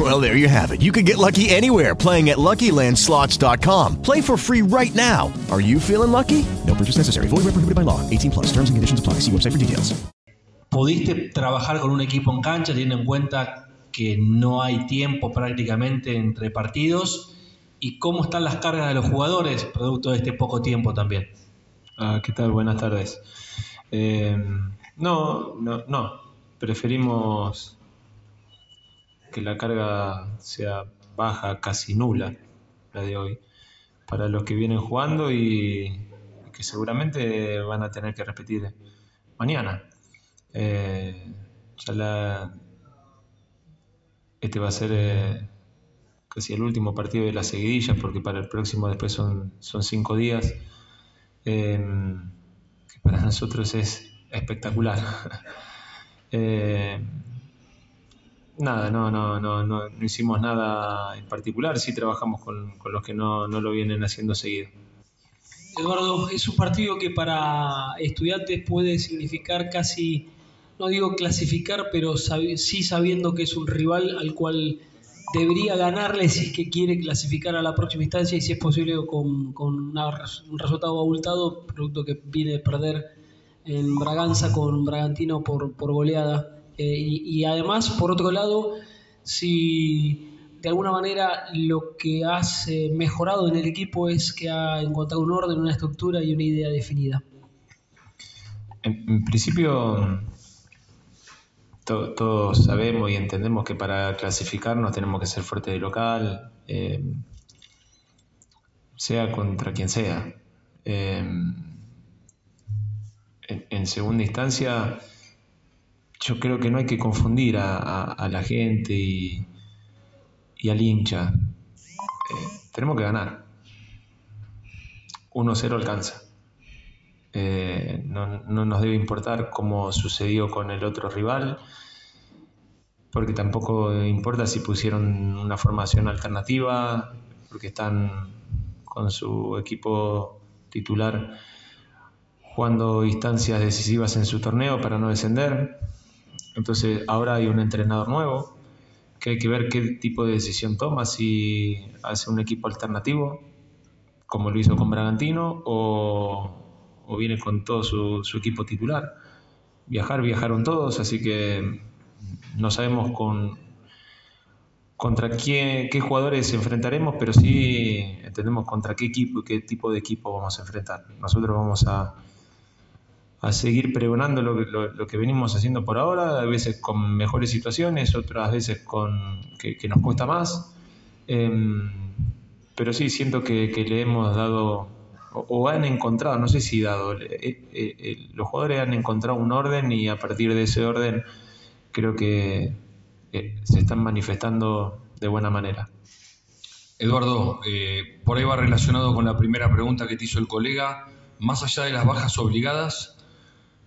Well, there you have it. You can get lucky anywhere playing at LuckyLandSlots.com. Play for free right now. Are you feeling lucky? No purchase necessary. Void where prohibited by law. 18 plus. Terms and conditions apply. See website for details. ¿Pudiste trabajar con un equipo en cancha teniendo en cuenta que no hay tiempo prácticamente entre partidos? ¿Y cómo están las cargas de los jugadores producto de este poco tiempo también? Ah, ¿Qué tal? Buenas tardes. Eh, no, no, no. Preferimos que la carga sea baja, casi nula, la de hoy, para los que vienen jugando y que seguramente van a tener que repetir mañana. Eh, ya la, este va a ser eh, casi el último partido de la seguidilla, porque para el próximo después son, son cinco días, eh, que para nosotros es espectacular. Nada, no, no, no, no, hicimos nada en particular, sí trabajamos con, con los que no, no lo vienen haciendo seguido. Eduardo, es un partido que para estudiantes puede significar casi, no digo clasificar, pero sí sabiendo que es un rival al cual debería ganarle si es que quiere clasificar a la próxima instancia y si es posible con, con una un resultado abultado, producto que viene de perder en Braganza con Bragantino por, por goleada. Eh, y, además, por otro lado, si de alguna manera lo que has eh, mejorado en el equipo es que ha encontrado un orden, una estructura y una idea definida. En, principio, to- todos sabemos y entendemos que para clasificarnos tenemos que ser fuertes de local, eh, sea contra quien sea. En segunda instancia, yo creo que no hay que confundir a, la gente y, y al hincha. Eh, tenemos que ganar. 1-0 alcanza. Eh, no, no nos debe importar cómo sucedió con el otro rival, porque tampoco importa si pusieron una formación alternativa, porque están con su equipo titular jugando instancias decisivas en su torneo para no descender. Entonces ahora hay un entrenador nuevo que hay que ver qué tipo de decisión toma, si hace un equipo alternativo, como lo hizo con Bragantino, o, viene con todo su, su equipo titular. Viajar, viajaron todos, así que no sabemos con, contra quién, qué jugadores enfrentaremos, pero sí entendemos contra qué equipo y qué tipo de equipo vamos a enfrentar. Nosotros vamos a, a seguir pregonando lo, lo- lo que venimos haciendo por ahora, a veces con mejores situaciones, otras veces con que, nos cuesta más. Em, pero sí, siento que, le hemos dado, o, han encontrado, no sé si dado, eh, eh, eh, los jugadores han encontrado un orden y a partir de ese orden creo que se están manifestando de buena manera. Eduardo, por ahí va relacionado con la primera pregunta que te hizo el colega. Más allá de las bajas obligadas,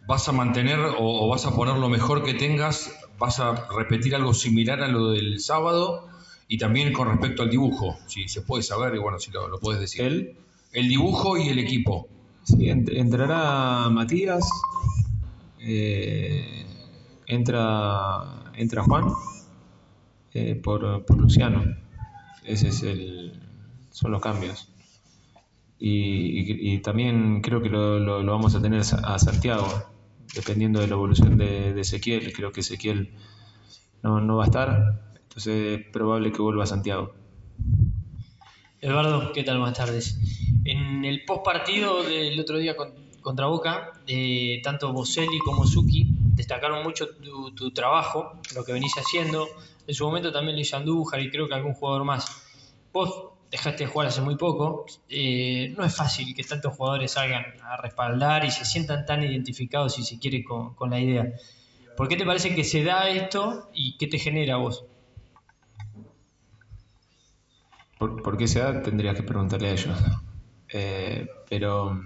¿vas a mantener o, o vas a poner lo mejor que tengas? ¿Vas a repetir algo similar a lo del sábado? Y también con respecto al dibujo, si se puede saber, y bueno, si lo, lo puedes decir. ¿El? El dibujo y el equipo. Sí, ent- entrará Matías, eh, entra, entra Juan eh, por, por Luciano. Ese es el, son los cambios. Y, y- y también creo que lo, lo- lo vamos a tener a Santiago, dependiendo de la evolución de, Ezequiel. Creo que Ezequiel no, no va a estar, entonces es probable que vuelva a Santiago. Eduardo, ¿qué tal? Buenas tardes. En el post partido del otro día con- contra Boca, eh, tanto Boselli como Suki destacaron mucho tu, tu trabajo, lo que venís haciendo. En su momento también lo hizo Andújar y creo que algún jugador más. Vos dejaste de jugar hace muy poco. eh, no es fácil que tantos jugadores salgan a respaldar y se sientan tan identificados, si se quiere, con, la idea. ¿Por qué te parece que se da esto y qué te genera vos? ¿Por, por qué se da? Tendrías que preguntarle a ellos. Eh, pero.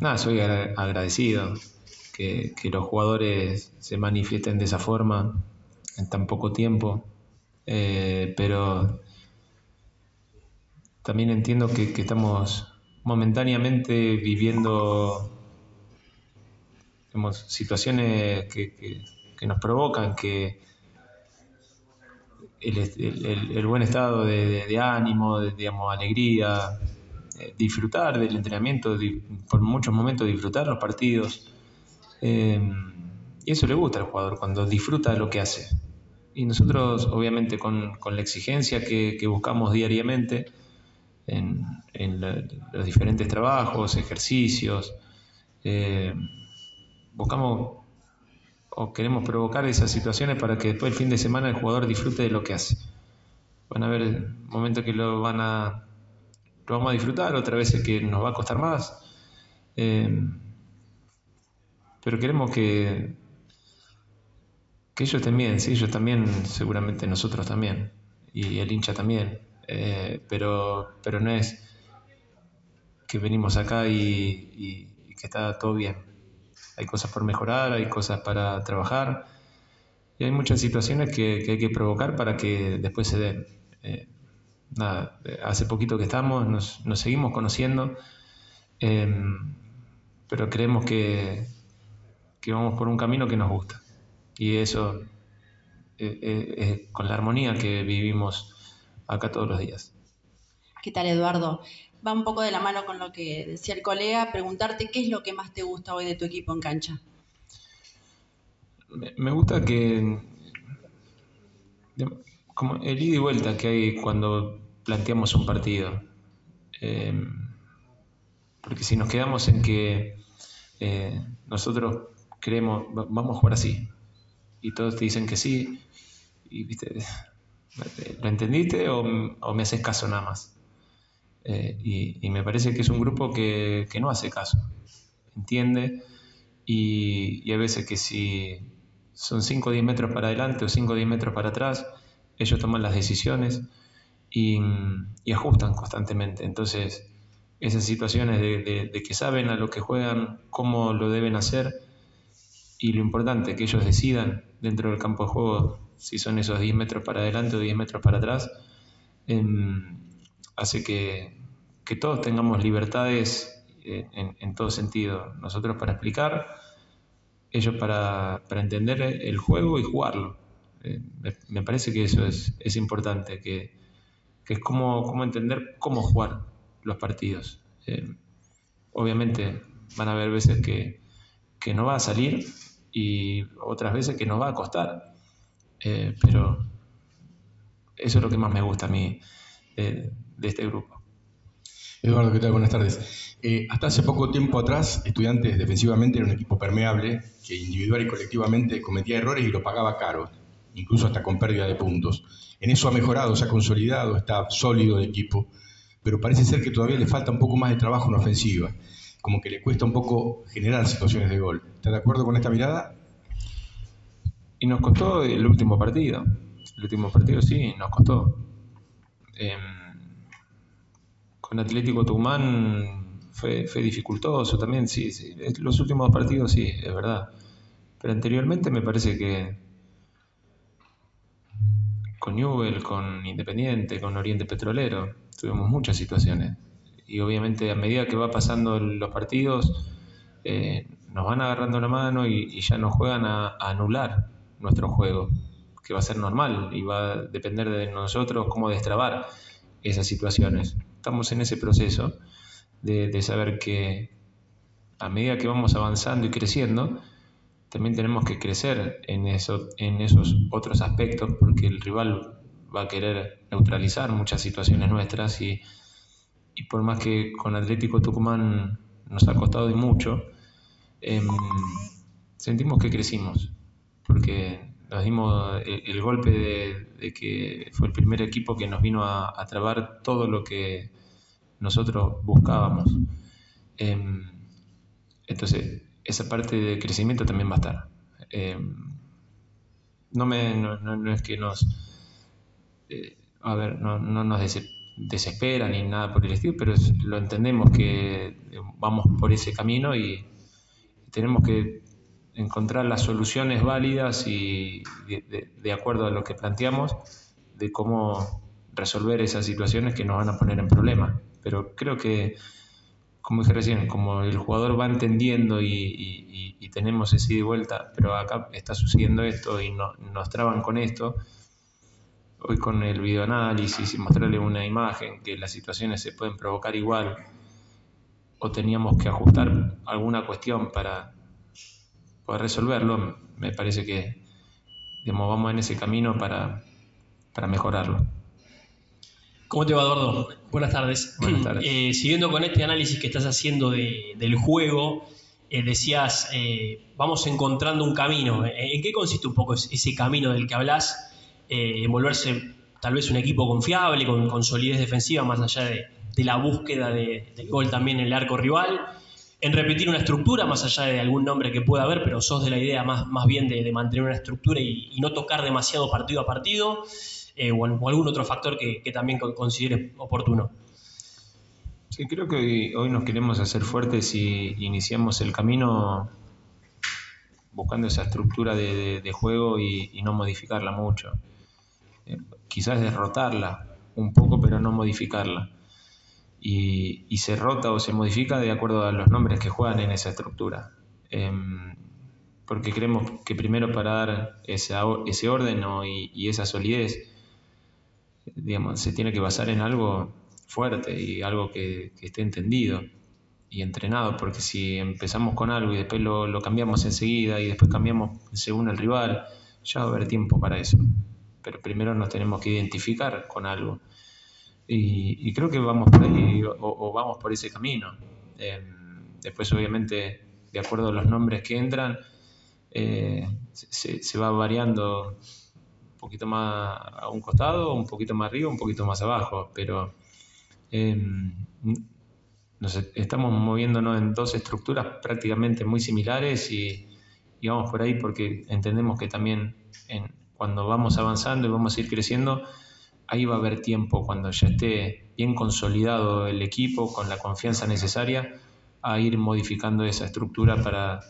Nada, soy agra- agradecido. que, los jugadores se manifiesten de esa forma en tan poco tiempo, eh, pero también entiendo que, estamos momentáneamente viviendo situaciones que, nos provocan que el, buen estado de, ánimo, de, digamos, alegría, eh, disfrutar del entrenamiento, por muchos momentos disfrutar los partidos. Eh, y eso le gusta al jugador, cuando disfruta de lo que hace. Y nosotros, obviamente, con, la exigencia que buscamos diariamente, en, los diferentes trabajos, ejercicios. Eh, buscamos o queremos provocar esas situaciones para que después el fin de semana el jugador disfrute de lo que hace. Van a haber momentos que lo van a lo vamos a disfrutar, otras veces que nos va a costar más. Eh, pero queremos que, que ellos también, sí, ellos también, seguramente nosotros también, y el hincha también. Eh, pero, pero no es que venimos acá y, que está todo bien. Hay cosas por mejorar, hay cosas para trabajar y hay muchas situaciones que, hay que provocar para que después se den. Eh, nada, hace poquito que estamos, nos, seguimos conociendo, pero creemos que, que, vamos por un camino que nos gusta. Y eso eh, es con la armonía que vivimos acá todos los días. ¿Qué tal, Eduardo? Va un poco de la mano con lo que decía el colega, preguntarte qué es lo que más te gusta hoy de tu equipo en cancha. Me gusta que, como el ida y vuelta que hay cuando planteamos un partido. Em, porque si nos quedamos en que eh, nosotros creemos, vamos a jugar así, y todos te dicen que sí, y viste, ¿Lo entendiste o, me haces caso nada más? Eh, y, me parece que es un grupo que, no hace caso, entiende y, y, a veces que si son 5 o 10 metros para adelante o 5 o 10 metros para atrás, ellos toman las decisiones y, ajustan constantemente. Entonces, esas situaciones de, que saben a lo que juegan, cómo lo deben hacer y lo importante que ellos decidan dentro del campo de juego si son esos 10 metros para adelante o 10 metros para atrás, em, hace que, todos tengamos libertades eh, en, todo sentido. Nosotros para explicar, ellos para, entender el juego y jugarlo. Eh, me, parece que eso es, importante, que, es como, entender cómo jugar los partidos. Em, obviamente van a haber veces que, que no va a salir y otras veces que nos va a costar. Eh, pero eso es lo que más me gusta a mí de, este grupo. Eduardo, ¿qué tal? Buenas tardes. Eh, hasta hace poco tiempo atrás, Estudiantes defensivamente era un equipo permeable que individual y colectivamente cometía errores y lo pagaba caro, incluso hasta con pérdida de puntos. En eso ha mejorado, se ha consolidado, está sólido el equipo, pero parece ser que todavía le falta un poco más de trabajo en ofensiva, como que le cuesta un poco generar situaciones de gol. ¿Está de acuerdo con esta mirada? Y nos costó el último partido. El último partido sí, nos costó. Em, con Atlético Tucumán fue, fue dificultoso también, sí, sí. Los últimos partidos sí, es verdad. Pero anteriormente me parece que con Newell, con Independiente, con Oriente Petrolero, tuvimos muchas situaciones. Y obviamente a medida que va pasando los partidos, eh, nos van agarrando la mano y, ya nos juegan a anular nuestro juego, que va a ser normal y va a depender de nosotros cómo destrabar esas situaciones. Estamos en ese proceso de, saber que a medida que vamos avanzando y creciendo, también tenemos que crecer en, eso, en esos otros aspectos porque el rival va a querer neutralizar muchas situaciones nuestras y, y por más que con Atlético Tucumán nos ha costado de mucho, em, sentimos que crecimos porque nos dimos el, golpe de, que fue el primer equipo que nos vino a, trabar todo lo que nosotros buscábamos. Em, entonces, esa parte de crecimiento también va a estar. Em, no, me, no, es que nos, eh, a ver, no, nos desespera ni nada por el estilo, pero lo entendemos que vamos por ese camino y tenemos que encontrar las soluciones válidas y de, acuerdo a lo que planteamos, de cómo resolver esas situaciones que nos van a poner en problemas. Pero creo que, como dije recién, como el jugador va entendiendo y, tenemos ese y vuelta, pero acá está sucediendo esto y nos traban con esto, hoy con el videoanálisis y mostrarle una imagen, que las situaciones se pueden provocar igual, o teníamos que ajustar alguna cuestión para poder resolverlo, me parece que digamos, vamos en ese camino para, para mejorarlo. ¿Cómo te va, Eduardo? Buenas tardes. Buenas tardes. Eh, siguiendo con este análisis que estás haciendo del juego, eh, decías, eh, vamos encontrando un camino. ¿En qué consiste un poco ese camino del que hablas? En volverse tal vez un equipo confiable, con, solidez defensiva, más allá de, la búsqueda de, del gol también en el arco rival en repetir una estructura, más allá de algún nombre que pueda haber, pero sos de la idea más, más bien de, mantener una estructura y, no tocar demasiado partido a partido, eh, o, algún otro factor que, también considere oportuno. Sí, creo que hoy, nos queremos hacer fuertes y iniciamos el camino buscando esa estructura de, juego y, no modificarla mucho. Quizás derrotarla un poco, pero no modificarla y, se rota o se modifica de acuerdo a los nombres que juegan en esa estructura. Em, porque creemos que primero para dar ese orden y, esa solidez, digamos, se tiene que basar en algo fuerte y algo que, esté entendido y entrenado, porque si empezamos con algo y después lo, lo, cambiamos enseguida y después cambiamos según el rival, ya va a haber tiempo para eso. Pero primero nos tenemos que identificar con algo. Y, creo que vamos por ahí o, vamos por ese camino. Em, después, obviamente, de acuerdo a los nombres que entran, eh, se, va variando un poquito más a un costado, un poquito más arriba, un poquito más abajo, pero em, nos estamos moviéndonos en dos estructuras prácticamente muy similares y, vamos por ahí porque entendemos que también cuando vamos avanzando y vamos a ir creciendo, ahí va a haber tiempo cuando ya esté bien consolidado el equipo, con la confianza necesaria, a ir modificando esa estructura para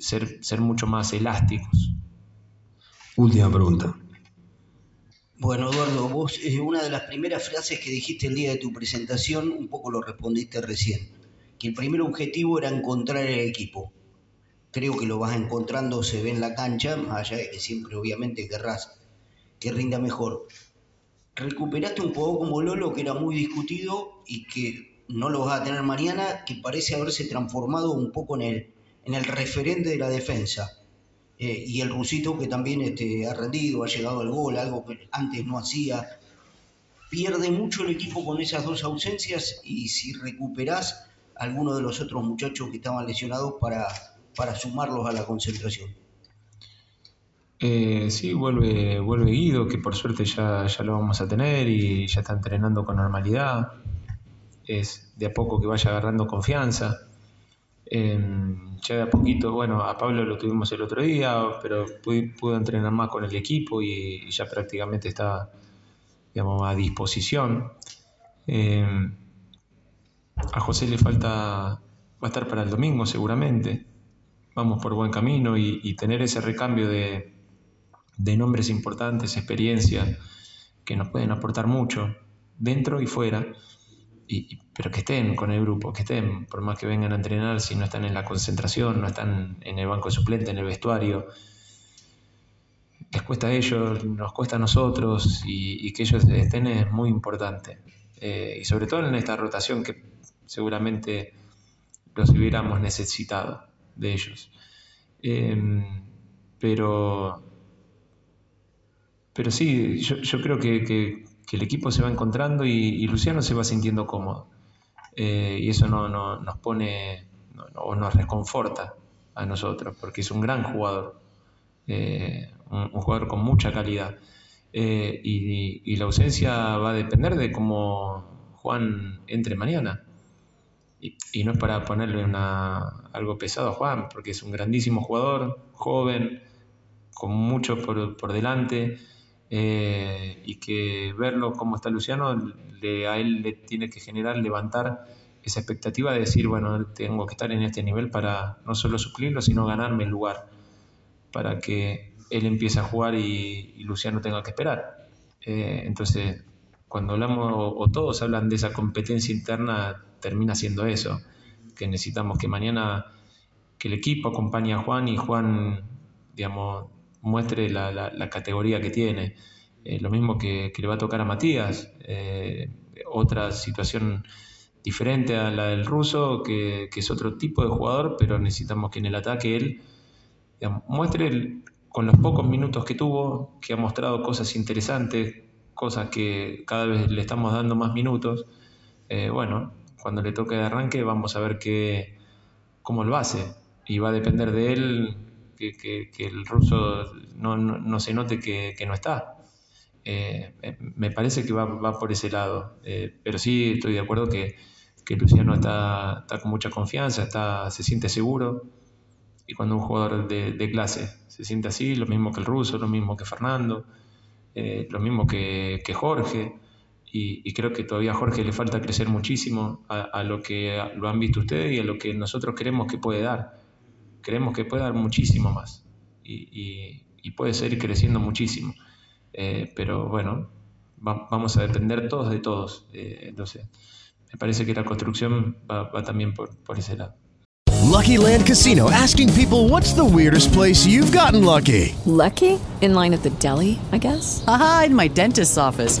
ser, ser mucho más elásticos. Última pregunta. Bueno, Eduardo, vos eh, una de las primeras frases que dijiste el día de tu presentación, un poco lo respondiste recién, que el primer objetivo era encontrar el equipo. Creo que lo vas encontrando, se ve en la cancha, más allá de que siempre obviamente querrás que rinda mejor. Recuperaste un juego como Lolo que era muy discutido y que no lo vas a tener mañana, que parece haberse transformado un poco en el, en el referente de la defensa. Eh, y el Rusito que también este, ha rendido, ha llegado al gol, algo que antes no hacía. Pierde mucho el equipo con esas dos ausencias y si recuperás alguno de los otros muchachos que estaban lesionados para, para sumarlos a la concentración. Eh, sí, vuelve, vuelve Guido, que por suerte ya, ya lo vamos a tener y ya está entrenando con normalidad. Es de a poco que vaya agarrando confianza. Em, ya de a poquito, bueno, a Pablo lo tuvimos el otro día, pero pudo, entrenar más con el equipo y, ya prácticamente está, digamos, a disposición. Em, a José le falta, va a estar para el domingo seguramente. Vamos por buen camino y tener ese recambio de, de nombres importantes, experiencia, que nos pueden aportar mucho, dentro y fuera, y, pero que estén con el grupo, que estén, por más que vengan a entrenar, si no están en la concentración, no están en el banco de suplente, en el vestuario, les cuesta a ellos, nos cuesta a nosotros, y, que ellos estén es muy importante. Eh, y sobre todo en esta rotación que seguramente los hubiéramos necesitado de ellos. Em, pero pero sí, yo, creo que, el equipo se va encontrando y, Luciano se va sintiendo cómodo. Eh, y eso no, nos pone o nos reconforta a nosotros, porque es un gran jugador, eh, un, jugador con mucha calidad. Eh, y, la ausencia va a depender de cómo Juan entre mañana. Y, no es para ponerle una, algo pesado a Juan, porque es un grandísimo jugador, joven, con mucho por, por delante. Eh, y que verlo como está Luciano le, a él le tiene que generar levantar esa expectativa de decir, bueno, tengo que estar en este nivel para no solo suplirlo, sino ganarme el lugar, para que él empiece a jugar y, Luciano tenga que esperar. Eh, entonces, cuando hablamos o, todos hablan de esa competencia interna, termina siendo eso, que necesitamos que mañana que el equipo acompañe a Juan y Juan, digamos, muestre la, categoría que tiene. Eh, lo mismo que, le va a tocar a Matías, eh, otra situación diferente a la del ruso, que, es otro tipo de jugador, pero necesitamos que en el ataque él muestre con los pocos minutos que tuvo, que ha mostrado cosas interesantes, cosas que cada vez le estamos dando más minutos. Eh, bueno, cuando le toque de arranque vamos a ver qué, cómo lo hace y va a depender de él que, el ruso no, se note que, no está. Eh, me parece que va, por ese lado, eh, pero sí estoy de acuerdo que, que Luciano está, está, con mucha confianza, está, se siente seguro. Y cuando un jugador de, clase se siente así, lo mismo que el ruso, lo mismo que Fernando, eh, lo mismo que, Jorge, y, creo que todavía a Jorge le falta crecer muchísimo a, lo que lo han visto ustedes y a lo que nosotros creemos que puede dar. Creemos que puede dar muchísimo más y, puede seguir creciendo muchísimo. Eh, pero bueno, vamos a depender todos de todos. Eh, entonces, me parece que la construcción va, va también por, por ese lado. Lucky Land Casino asking people what's the weirdest place you've gotten lucky? Lucky? In line at the deli, I guess? Aha, in my dentist's office.